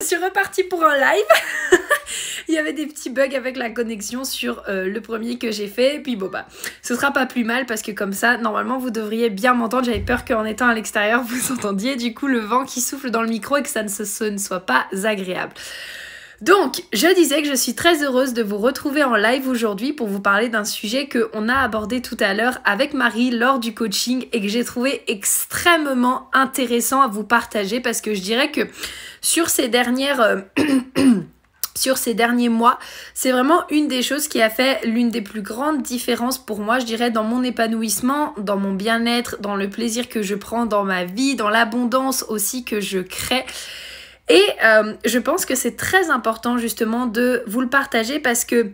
Je suis repartie pour un live. Il y avait des petits bugs avec la connexion sur euh, le premier que j'ai fait. Et puis bon bah, ce sera pas plus mal parce que comme ça, normalement vous devriez bien m'entendre. J'avais peur qu'en étant à l'extérieur, vous entendiez du coup le vent qui souffle dans le micro et que ça ne, soit pas agréable. Donc, je disais que je suis très heureuse de vous retrouver en live aujourd'hui pour vous parler d'un sujet qu'on a abordé tout à l'heure avec Marie lors du coaching et que j'ai trouvé extrêmement intéressant à vous partager parce que je dirais que sur ces. Euh, sur ces derniers mois, c'est vraiment une des choses qui a fait l'une des plus grandes différences pour moi, je dirais, dans mon épanouissement, dans mon bien-être, dans le plaisir que je prends dans ma vie, dans l'abondance aussi que je crée. Et euh, je pense que c'est très important justement de vous le partager parce que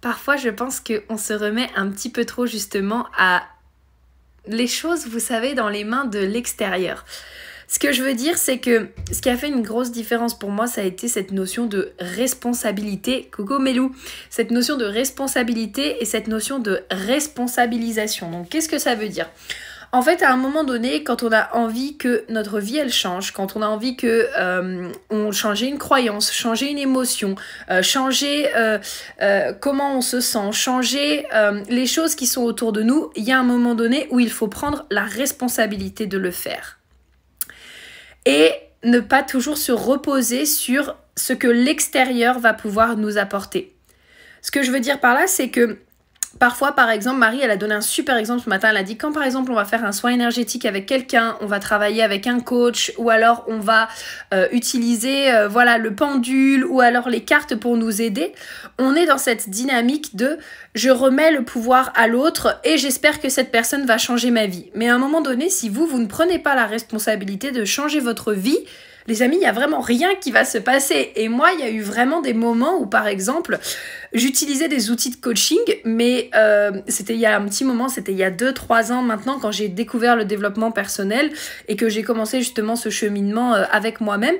parfois je pense qu'on se remet un petit peu trop justement à les choses, vous savez, dans les mains de l'extérieur. Ce que je veux dire, c'est que ce qui a fait une grosse différence pour moi, ça a été cette notion de responsabilité. Coucou Melou Cette notion de responsabilité et cette notion de responsabilisation. Donc, qu'est-ce que ça veut dire? En fait, à un moment donné, quand on a envie que notre vie elle change, quand on a envie que euh, on changer une croyance, changer une émotion, euh, changer euh, comment on se sent, changer les choses qui sont autour de nous, il y a un moment donné où il faut prendre la responsabilité de le faire. Et ne pas toujours se reposer sur ce que l'extérieur va pouvoir nous apporter. Ce que je veux dire par là, c'est que Parfois, par exemple, Marie, elle a donné un super exemple ce matin. Elle a dit quand par exemple on va faire un soin énergétique avec quelqu'un, on va travailler avec un coach, ou alors on va euh, utiliser euh, voilà le pendule, ou alors les cartes pour nous aider. On est dans cette dynamique de je remets le pouvoir à l'autre et j'espère que cette personne va changer ma vie. Mais à un moment donné, si vous vous ne prenez pas la responsabilité de changer votre vie, les amis, il n'y a vraiment rien qui va se passer. Et moi, il y a eu vraiment des moments où, par exemple, j'utilisais des outils de coaching, mais euh, c'était il y a un petit moment, c'était il y a 2-3 ans maintenant, quand j'ai découvert le développement personnel et que j'ai commencé justement ce cheminement euh, avec moi-même.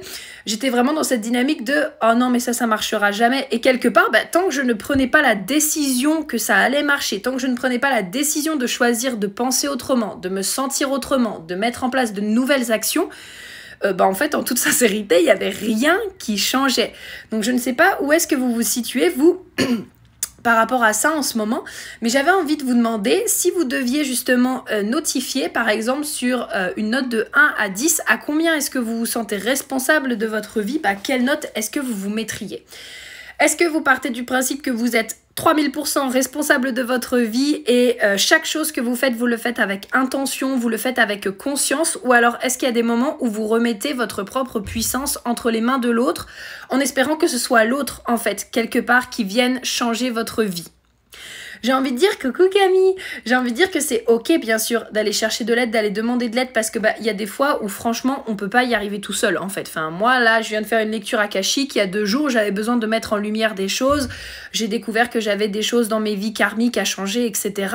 J'étais vraiment dans cette dynamique de oh non, mais ça, ça marchera jamais. Et quelque part, bah, tant que je ne prenais pas la décision que ça allait marcher, tant que je ne prenais pas la décision de choisir de penser autrement, de me sentir autrement, de mettre en place de nouvelles actions, euh, bah, en fait, en toute sincérité, il n'y avait rien qui changeait. Donc je ne sais pas où est-ce que vous vous situez, vous. par rapport à ça en ce moment, mais j'avais envie de vous demander si vous deviez justement euh, notifier, par exemple, sur euh, une note de 1 à 10, à combien est-ce que vous vous sentez responsable de votre vie, bah, quelle note est-ce que vous vous mettriez? Est-ce que vous partez du principe que vous êtes 3000% responsable de votre vie et euh, chaque chose que vous faites, vous le faites avec intention, vous le faites avec conscience ou alors est-ce qu'il y a des moments où vous remettez votre propre puissance entre les mains de l'autre en espérant que ce soit l'autre en fait, quelque part, qui vienne changer votre vie? J'ai envie de dire coucou Camille, j'ai envie de dire que c'est ok bien sûr d'aller chercher de l'aide, d'aller demander de l'aide parce que bah il y a des fois où franchement on peut pas y arriver tout seul en fait. Enfin moi là je viens de faire une lecture akashique il y a deux jours j'avais besoin de mettre en lumière des choses, j'ai découvert que j'avais des choses dans mes vies karmiques à changer etc.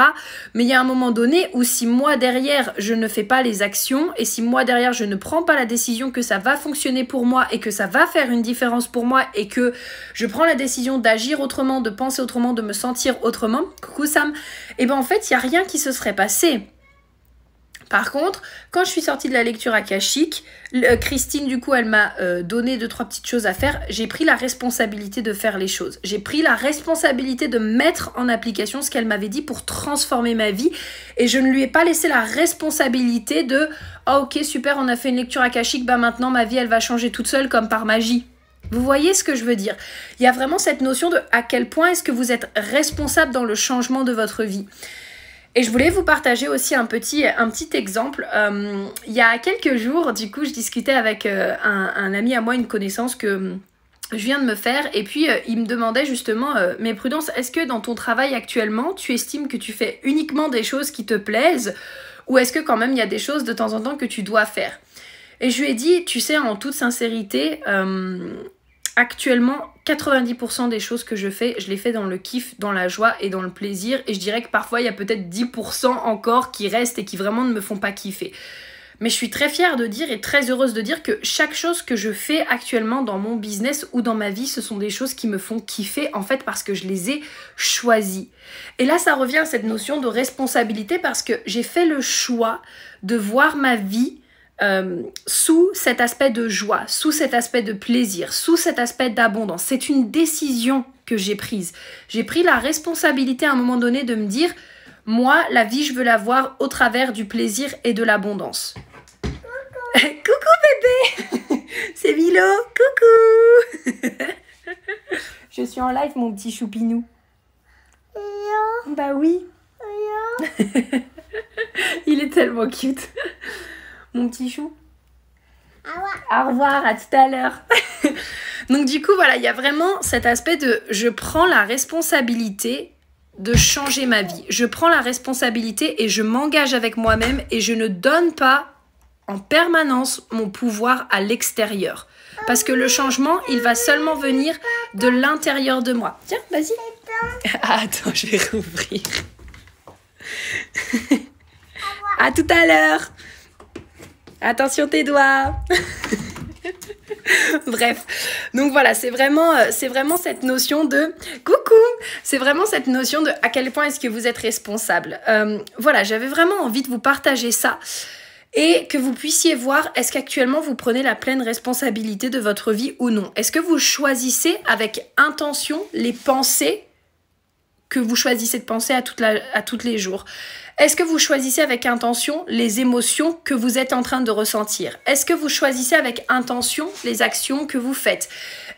Mais il y a un moment donné où si moi derrière je ne fais pas les actions et si moi derrière je ne prends pas la décision que ça va fonctionner pour moi et que ça va faire une différence pour moi et que je prends la décision d'agir autrement, de penser autrement, de me sentir autrement, coucou Sam, et eh ben en fait, il n'y a rien qui se serait passé. Par contre, quand je suis sortie de la lecture akashique, euh, Christine, du coup, elle m'a euh, donné deux, trois petites choses à faire. J'ai pris la responsabilité de faire les choses. J'ai pris la responsabilité de mettre en application ce qu'elle m'avait dit pour transformer ma vie. Et je ne lui ai pas laissé la responsabilité de Ah, ok, super, on a fait une lecture akashique, bah maintenant ma vie, elle va changer toute seule comme par magie. Vous voyez ce que je veux dire Il y a vraiment cette notion de à quel point est-ce que vous êtes responsable dans le changement de votre vie. Et je voulais vous partager aussi un petit, un petit exemple. Euh, il y a quelques jours, du coup, je discutais avec euh, un, ami à moi, une connaissance que hum, je viens de me faire, et puis euh, il me demandait justement, mais Prudence, est-ce que dans ton travail actuellement, tu estimes que tu fais uniquement des choses qui te plaisent, ou est-ce que quand même il y a des choses de temps en temps que tu dois faire? Et je lui ai dit, tu sais, en toute sincérité, euh, actuellement, 90% des choses que je fais, je les fais dans le kiff, dans la joie et dans le plaisir. Et je dirais que parfois, il y a peut-être 10% encore qui restent et qui vraiment ne me font pas kiffer. Mais je suis très fière de dire et très heureuse de dire que chaque chose que je fais actuellement dans mon business ou dans ma vie, ce sont des choses qui me font kiffer en fait parce que je les ai choisies. Et là, ça revient à cette notion de responsabilité parce que j'ai fait le choix de voir ma vie euh, sous cet aspect de joie, sous cet aspect de plaisir, sous cet aspect d'abondance. C'est une décision que j'ai prise. J'ai pris la responsabilité à un moment donné de me dire, moi, la vie, je veux la voir au travers du plaisir et de l'abondance. Coucou bébé C'est Milo Coucou Je suis en live, mon petit choupinou. Bah oui. Il est tellement cute. Mon petit chou. Au revoir, à tout à l'heure. Donc du coup, voilà, il y a vraiment cet aspect de je prends la responsabilité de changer ma vie. Je prends la responsabilité et je m'engage avec moi-même et je ne donne pas en permanence mon pouvoir à l'extérieur. Parce que le changement, il va seulement venir de l'intérieur de moi. Tiens, vas-y. Ah, attends, je vais rouvrir. à tout à l'heure. Attention tes doigts. Bref, donc voilà, c'est vraiment, euh, c'est vraiment cette notion de coucou, c'est vraiment cette notion de à quel point est-ce que vous êtes responsable. Euh, voilà, j'avais vraiment envie de vous partager ça et que vous puissiez voir est-ce qu'actuellement vous prenez la pleine responsabilité de votre vie ou non? Est-ce que vous choisissez avec intention les pensées que vous choisissez de penser à, tous les jours. Est-ce que vous choisissez avec intention les émotions que vous êtes en train de ressentir? Est-ce que vous choisissez avec intention les actions que vous faites?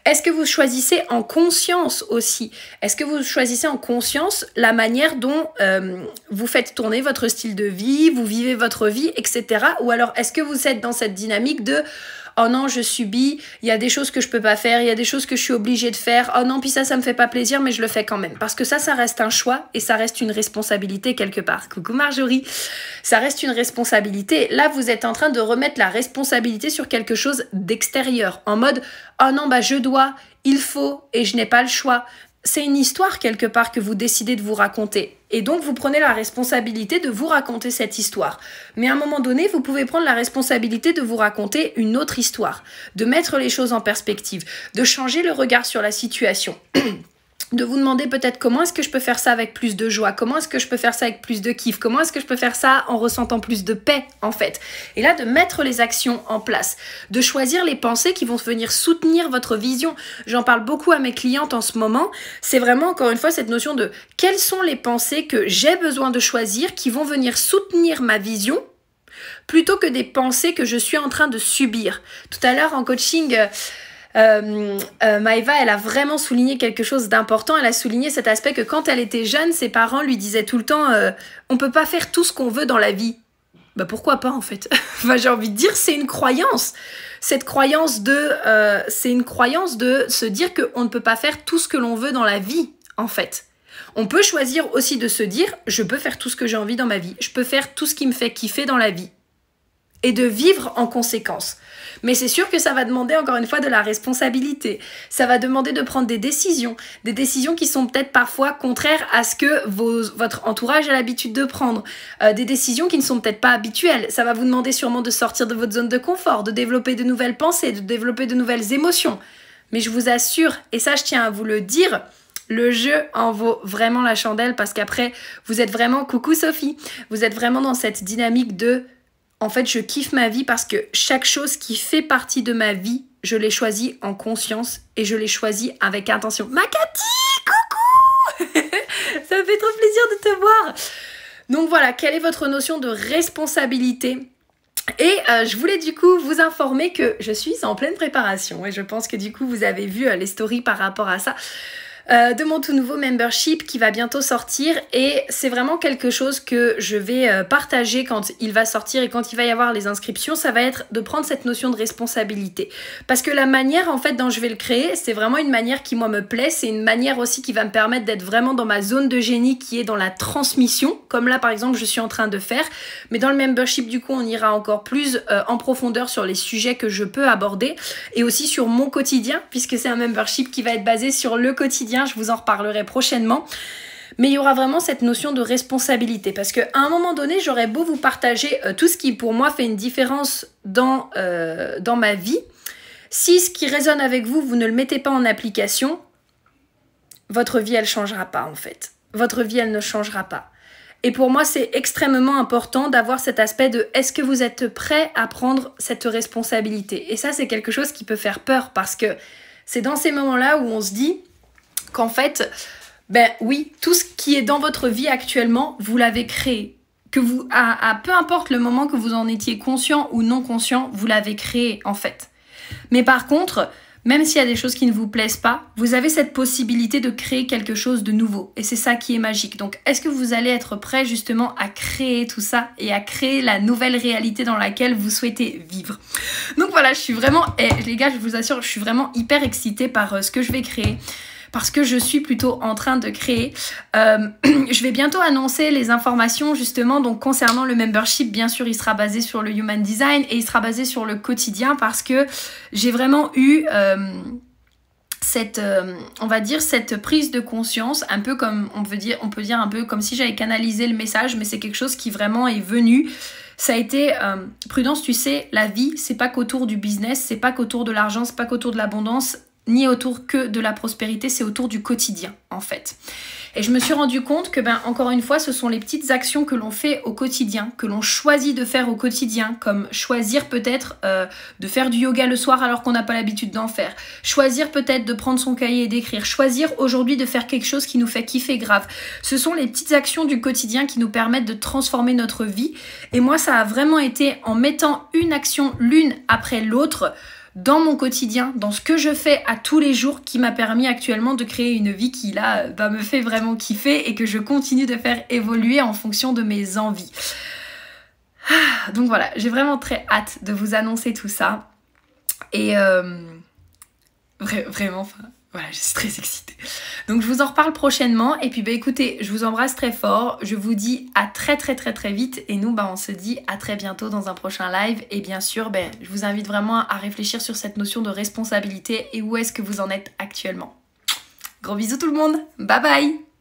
Est-ce que vous choisissez en conscience aussi? Est-ce que vous choisissez en conscience la manière dont euh, vous faites tourner votre style de vie, vous vivez votre vie, etc. Ou alors est-ce que vous êtes dans cette dynamique de oh non, je subis, il y a des choses que je peux pas faire, il y a des choses que je suis obligée de faire, oh non, puis ça, ça me fait pas plaisir, mais je le fais quand même. Parce que ça, ça reste un choix et ça reste une responsabilité quelque part. Coucou Marjorie, ça reste une responsabilité. Là, vous êtes en train de remettre la responsabilité sur quelque chose d'extérieur, en mode, oh non, bah je dois, il faut et je n'ai pas le choix c'est une histoire quelque part que vous décidez de vous raconter. Et donc vous prenez la responsabilité de vous raconter cette histoire. Mais à un moment donné, vous pouvez prendre la responsabilité de vous raconter une autre histoire, de mettre les choses en perspective, de changer le regard sur la situation. de vous demander peut-être comment est-ce que je peux faire ça avec plus de joie, comment est-ce que je peux faire ça avec plus de kiff, comment est-ce que je peux faire ça en ressentant plus de paix en fait. Et là, de mettre les actions en place, de choisir les pensées qui vont venir soutenir votre vision. J'en parle beaucoup à mes clientes en ce moment. C'est vraiment encore une fois cette notion de quelles sont les pensées que j'ai besoin de choisir qui vont venir soutenir ma vision plutôt que des pensées que je suis en train de subir. Tout à l'heure en coaching, euh, euh, euh, Maëva, elle a vraiment souligné quelque chose d'important. Elle a souligné cet aspect que quand elle était jeune, ses parents lui disaient tout le temps euh, on peut pas faire tout ce qu'on veut dans la vie. Bah pourquoi pas en fait? Enfin, J'ai envie de dire, c'est une croyance. Cette croyance de. c'est une croyance de se dire qu'on ne peut pas faire tout ce que l'on veut dans la vie, en fait. On peut choisir aussi de se dire je peux faire tout ce que j'ai envie dans ma vie, je peux faire tout ce qui me fait kiffer dans la vie. Et de vivre en conséquence. Mais c'est sûr que ça va demander encore une fois de la responsabilité. Ça va demander de prendre des décisions, des décisions qui sont peut-être parfois contraires à ce que votre entourage a l'habitude de prendre, euh, des décisions qui ne sont peut-être pas habituelles. Ça va vous demander sûrement de sortir de votre zone de confort, de développer de nouvelles pensées, de développer de nouvelles émotions. Mais je vous assure, et ça je tiens à vous le dire, le jeu en vaut vraiment la chandelle parce qu'après, vous êtes vraiment, coucou Sophie, vous êtes vraiment dans cette dynamique de en fait, je kiffe ma vie parce que chaque chose qui fait partie de ma vie, je l'ai choisie en conscience et je l'ai choisie avec intention. Ma coucou Ça me fait trop plaisir de te voir Donc voilà, quelle est votre notion de responsabilité? Et euh, je voulais du coup vous informer que je suis en pleine préparation et je pense que du coup vous avez vu euh, les stories par rapport à ça. Euh, de mon tout nouveau membership qui va bientôt sortir. Et c'est vraiment quelque chose que je vais euh, partager quand il va sortir et quand il va y avoir les inscriptions, ça va être de prendre cette notion de responsabilité. Parce que la manière en fait dont je vais le créer, c'est vraiment une manière qui moi me plaît, c'est une manière aussi qui va me permettre d'être vraiment dans ma zone de génie qui est dans la transmission, comme là par exemple je suis en train de faire, mais dans le membership du coup on ira encore plus euh, en profondeur sur les sujets que je peux aborder et aussi sur mon quotidien puisque c'est un membership qui va être basé sur le quotidien je vous en reparlerai prochainement. Mais il y aura vraiment cette notion de responsabilité parce qu'à un moment donné, j'aurais beau vous partager euh, tout ce qui pour moi fait une différence dans, euh, dans ma vie. Si ce qui résonne avec vous, vous ne le mettez pas en application, votre vie, elle changera pas en fait. Votre vie, elle ne changera pas. Et pour moi, c'est extrêmement important d'avoir cet aspect de est-ce que vous êtes prêt à prendre cette responsabilité? Et ça, c'est quelque chose qui peut faire peur parce que c'est dans ces moments-là où on se dit qu'en fait, ben oui, tout ce qui est dans votre vie actuellement, vous l'avez créé. Que vous, à, peu importe le moment que vous en étiez conscient ou non conscient, vous l'avez créé en fait. Mais par contre, même s'il y a des choses qui ne vous plaisent pas, vous avez cette possibilité de créer quelque chose de nouveau. Et c'est ça qui est magique. Donc, est-ce que vous allez être prêt justement à créer tout ça et à créer la nouvelle réalité dans laquelle vous souhaitez vivre? Donc voilà, je suis vraiment, et les gars, je vous assure, je suis vraiment hyper excitée par euh, ce que je vais créer parce que je suis plutôt en train de créer. Euh, je vais bientôt annoncer les informations justement donc concernant le membership. Bien sûr, il sera basé sur le human design et il sera basé sur le quotidien parce que j'ai vraiment eu euh, cette, euh, on va dire, cette prise de conscience, un peu comme on peut dire, on peut dire un peu comme si j'avais canalisé le message, mais c'est quelque chose qui vraiment est venu. Ça a été prudence, tu sais, la vie, c'est pas qu'autour du business, c'est pas qu'autour de l'argent, c'est pas qu'autour de l'abondance ni autour que de la prospérité, c'est autour du quotidien en fait. Et je me suis rendu compte que, ben, encore une fois, ce sont les petites actions que l'on fait au quotidien, que l'on choisit de faire au quotidien, comme choisir peut-être euh, de faire du yoga le soir alors qu'on n'a pas l'habitude d'en faire, choisir peut-être de prendre son cahier et d'écrire, choisir aujourd'hui de faire quelque chose qui nous fait kiffer grave. Ce sont les petites actions du quotidien qui nous permettent de transformer notre vie. Et moi, ça a vraiment été en mettant une action l'une après l'autre dans mon quotidien, dans ce que je fais à tous les jours qui m'a permis actuellement de créer une vie qui là bah, me fait vraiment kiffer et que je continue de faire évoluer en fonction de mes envies. Ah, donc voilà, j'ai vraiment très hâte de vous annoncer tout ça. Et euh, vraiment, enfin, voilà, je suis très excitée. Donc je vous en reparle prochainement. Et puis bah écoutez, je vous embrasse très fort. Je vous dis à très très très très vite. Et nous, bah on se dit à très bientôt dans un prochain live. Et bien sûr, ben, je vous invite vraiment à réfléchir sur cette notion de responsabilité et où est-ce que vous en êtes actuellement. Gros bisous tout le monde. Bye bye